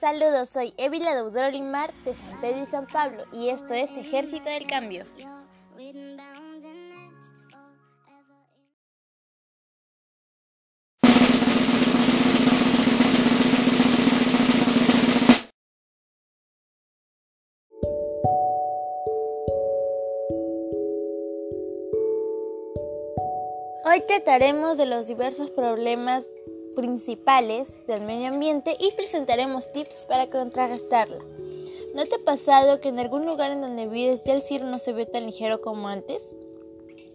Saludos, soy Evila Deudor Limar de San Pedro y San Pablo y esto es Ejército del Cambio. Hoy trataremos de los diversos problemas principales del medio ambiente y presentaremos tips para contrarrestarla. ¿No te ha pasado que en algún lugar en donde vives ya el cielo no se ve tan ligero como antes?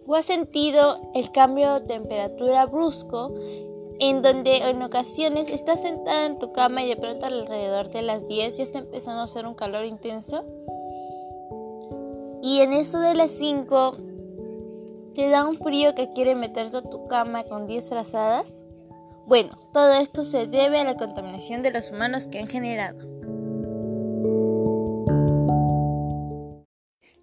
¿O has sentido el cambio de temperatura brusco en donde en ocasiones estás sentada en tu cama y de pronto alrededor de las 10 ya está empezando a hacer un calor intenso? Y en eso de las 5 te da un frío que quiere meterte a tu cama con 10 frazadas? Bueno, todo esto se debe a la contaminación de los humanos que han generado.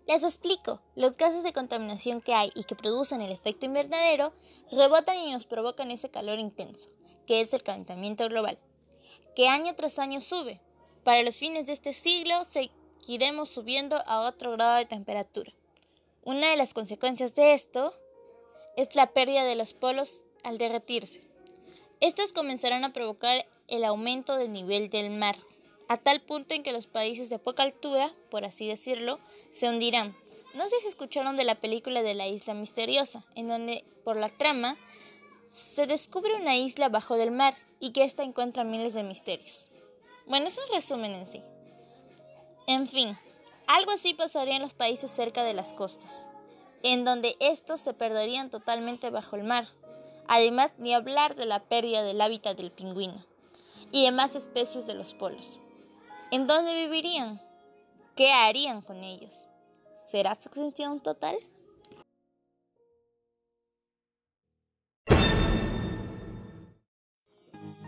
Les explico, los gases de contaminación que hay y que producen el efecto invernadero rebotan y nos provocan ese calor intenso, que es el calentamiento global, que año tras año sube. Para los fines de este siglo seguiremos subiendo a otro grado de temperatura. Una de las consecuencias de esto es la pérdida de los polos al derretirse. Estos comenzarán a provocar el aumento del nivel del mar, a tal punto en que los países de poca altura, por así decirlo, se hundirán. No sé si escucharon de la película de la isla misteriosa, en donde, por la trama, se descubre una isla bajo del mar y que ésta encuentra miles de misterios. Bueno, es un resumen en sí. En fin, algo así pasaría en los países cerca de las costas, en donde estos se perderían totalmente bajo el mar, Además, ni hablar de la pérdida del hábitat del pingüino y demás especies de los polos. ¿En dónde vivirían? ¿Qué harían con ellos? ¿Será su extinción total?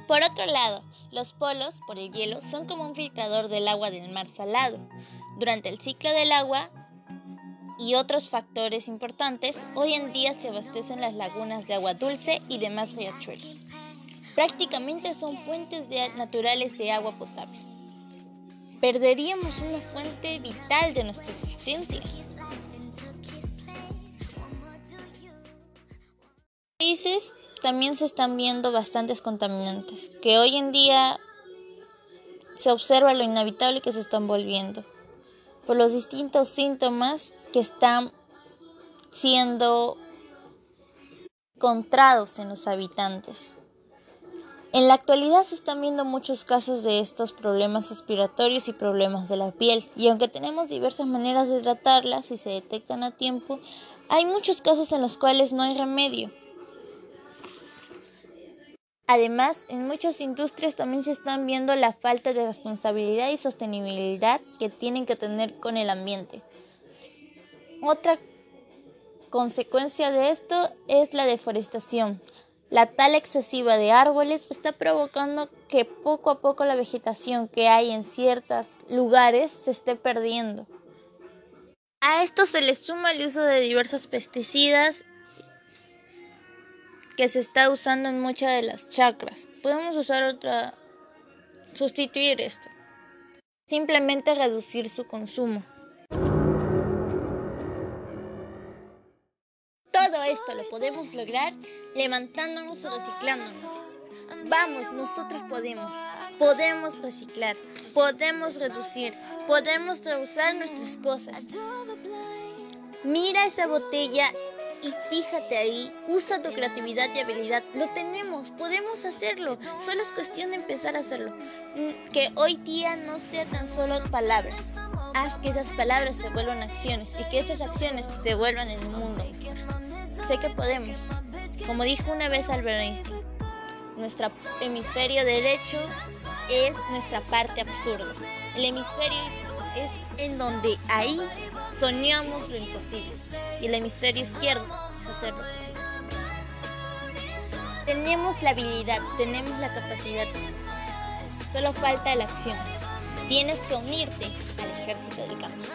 Por otro lado, los polos, por el hielo, son como un filtrador del agua del mar salado. Durante el ciclo del agua, y otros factores importantes, hoy en día se abastecen las lagunas de agua dulce y demás riachuelos. Prácticamente son fuentes naturales de agua potable. Perderíamos una fuente vital de nuestra existencia. países también se están viendo bastantes contaminantes, que hoy en día se observa lo inevitable que se están volviendo por los distintos síntomas que están siendo encontrados en los habitantes. En la actualidad se están viendo muchos casos de estos problemas respiratorios y problemas de la piel, y aunque tenemos diversas maneras de tratarlas y se detectan a tiempo, hay muchos casos en los cuales no hay remedio. Además, en muchas industrias también se están viendo la falta de responsabilidad y sostenibilidad que tienen que tener con el ambiente. Otra consecuencia de esto es la deforestación. La tala excesiva de árboles está provocando que poco a poco la vegetación que hay en ciertos lugares se esté perdiendo. A esto se le suma el uso de diversos pesticidas que se está usando en muchas de las chakras. Podemos usar otra, sustituir esto. Simplemente reducir su consumo. Todo esto lo podemos lograr levantándonos y reciclándonos. Vamos, nosotros podemos. Podemos reciclar, podemos reducir, podemos reusar nuestras cosas. Mira esa botella y fíjate ahí, usa tu creatividad y habilidad. Lo tenemos, podemos hacerlo. Solo es cuestión de empezar a hacerlo. Mm, que hoy día no sea tan solo palabras. Haz que esas palabras se vuelvan acciones y que estas acciones se vuelvan un mundo Sé que podemos. Como dijo una vez Albert Einstein, nuestro hemisferio derecho es nuestra parte absurda. El hemisferio es en donde ahí soñamos lo imposible y el hemisferio izquierdo es hacer lo posible. Tenemos la habilidad, tenemos la capacidad, solo falta la acción. Tienes que unirte al ejército del cambio.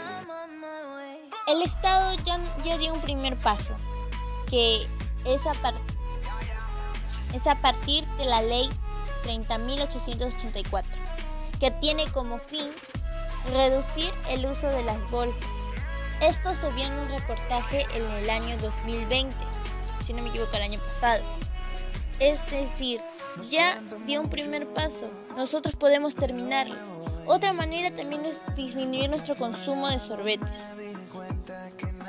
El Estado ya, ya dio un primer paso, que es a, es a partir de la ley 30.884 que tiene como fin reducir el uso de las bolsas. Esto se vio en un reportaje en el año 2020, si no me equivoco el año pasado. Es decir, ya dio un primer paso, nosotros podemos terminarlo. Otra manera también es disminuir nuestro consumo de sorbetes,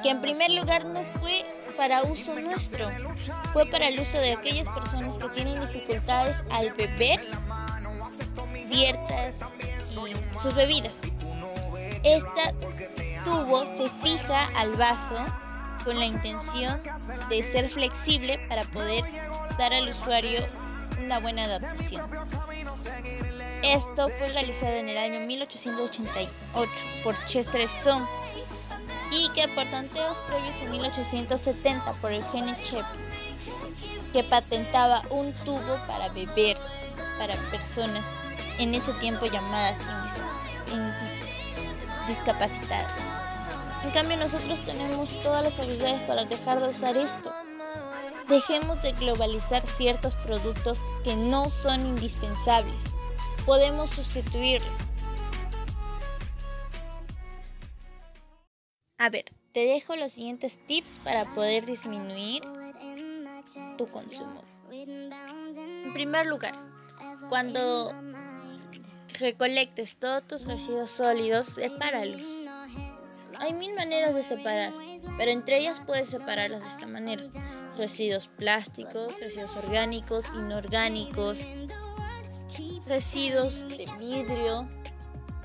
que en primer lugar no fue para uso nuestro, fue para el uso de aquellas personas que tienen dificultades al beber ciertas sus bebidas. Esta tubo se fija al vaso con la intención de ser flexible para poder dar al usuario una buena adaptación. Esto fue realizado en el año 1888 por Chester Stone y que por tanteos previos en 1870 por Eugene Chep, que patentaba un tubo para beber para personas en ese tiempo llamadas discapacitadas. En cambio nosotros tenemos todas las habilidades para dejar de usar esto. Dejemos de globalizar ciertos productos que no son indispensables. Podemos sustituirlo. A ver, te dejo los siguientes tips para poder disminuir tu consumo. En primer lugar, cuando recolectes todos tus residuos sólidos, sepáralos. Hay mil maneras de separar, pero entre ellas puedes separarlas de esta manera. Residuos plásticos, residuos orgánicos, inorgánicos, residuos de vidrio,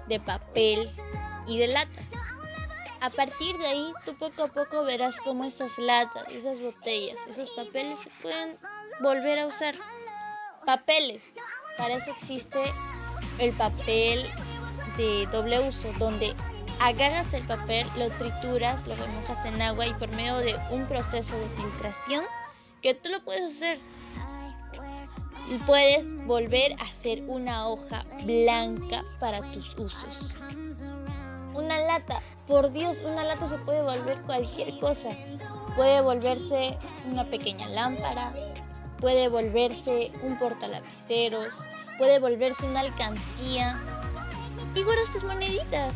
de papel y de latas. A partir de ahí, tú poco a poco verás cómo esas latas, esas botellas, esos papeles se pueden volver a usar. Papeles. Para eso existe el papel de doble uso, donde agarras el papel, lo trituras, lo remojas en agua y por medio de un proceso de filtración que tú lo puedes hacer. Puedes volver a hacer una hoja blanca para tus usos. Una lata, por Dios, una lata se puede volver cualquier cosa. Puede volverse una pequeña lámpara, puede volverse un portalapiceros, puede volverse una alcancía. Y guardas tus moneditas.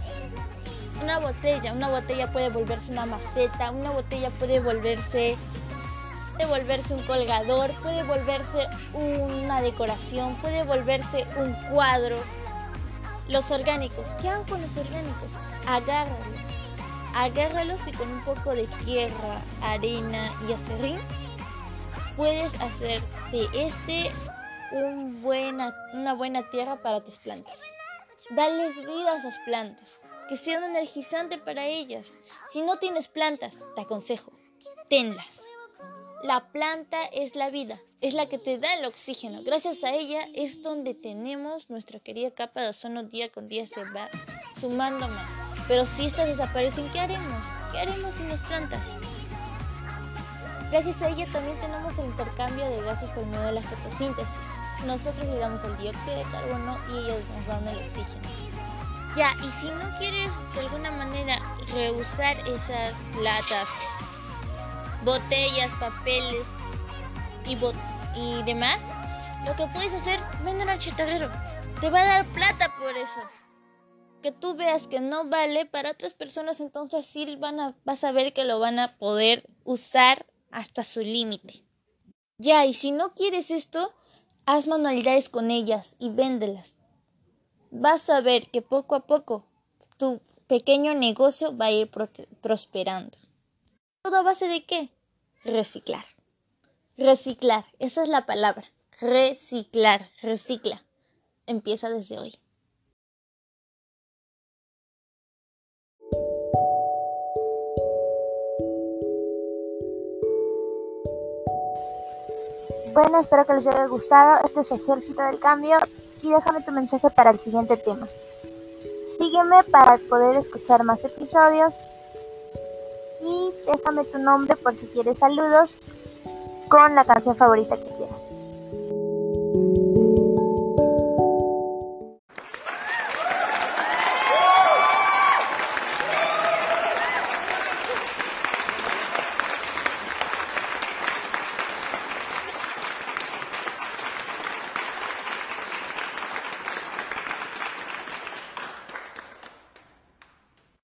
Una botella, una botella puede volverse una maceta, una botella puede volverse puede volverse un colgador, puede volverse una decoración, puede volverse un cuadro. Los orgánicos, ¿qué hago con los orgánicos? Agárralos. Agárralos y con un poco de tierra, arena y acerrín puedes hacer de este una buena tierra para tus plantas. Dales vida a esas plantas, que sean energizante para ellas. Si no tienes plantas, te aconsejo, tenlas. La planta es la vida, es la que te da el oxígeno. Gracias a ella es donde tenemos nuestra querida capa de ozono día con día se va sumando más. Pero si estas desaparecen, ¿qué haremos? ¿Qué haremos sin las plantas? Gracias a ella también tenemos el intercambio de gases por medio de la fotosíntesis nosotros le damos el dióxido de carbono y ellos nos dan el oxígeno. Ya, y si no quieres de alguna manera reusar esas latas, botellas, papeles y, demás, lo que puedes hacer, vender al chatarrero. Te va a dar plata por eso. Que tú veas que no vale para otras personas, entonces sí van a, vas a ver que lo van a poder usar hasta su límite. Ya, y si no quieres esto, Haz manualidades con ellas y véndelas. Vas a ver que poco a poco tu pequeño negocio va a ir prosperando. ¿Todo a base de qué? Reciclar. Reciclar, esa es la palabra. Reciclar, recicla. Empieza desde hoy. Bueno, espero que les haya gustado. Este es Ejército del Cambio y déjame tu mensaje para el siguiente tema. Sígueme para poder escuchar más episodios y déjame tu nombre por si quieres saludos con la canción favorita que quieras.